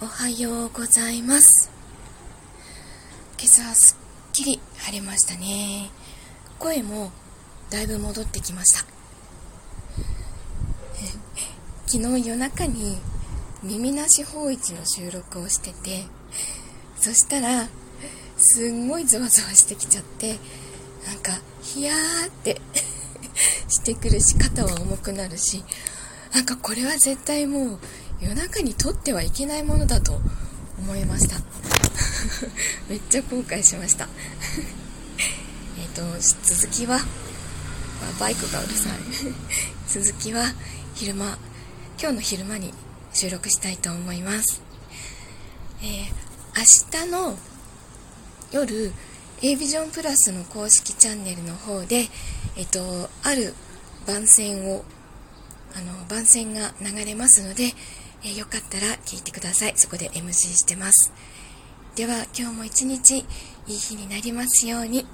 おはようございます。今朝はすっきり晴れましたね。声もだいぶ戻ってきました。昨日夜中に耳なし法一の収録をしててそしたらすんごいゾワゾワしてきちゃってなんかヒヤーってしてくるし肩は重くなるしなんかこれは絶対もう夜中に撮ってはいけないものだと思いました。めっちゃ後悔しました。えっと続きはバイクがうるさい。続きは昼間今日の昼間に収録したいと思います、えー、明日の夜 A ビジョンプラスの公式チャンネルの方で、えっと、ある番宣をあの番宣が流れますので、えー、よかったら聞いてください。そこで MC してます。では今日も一日いい日になりますように。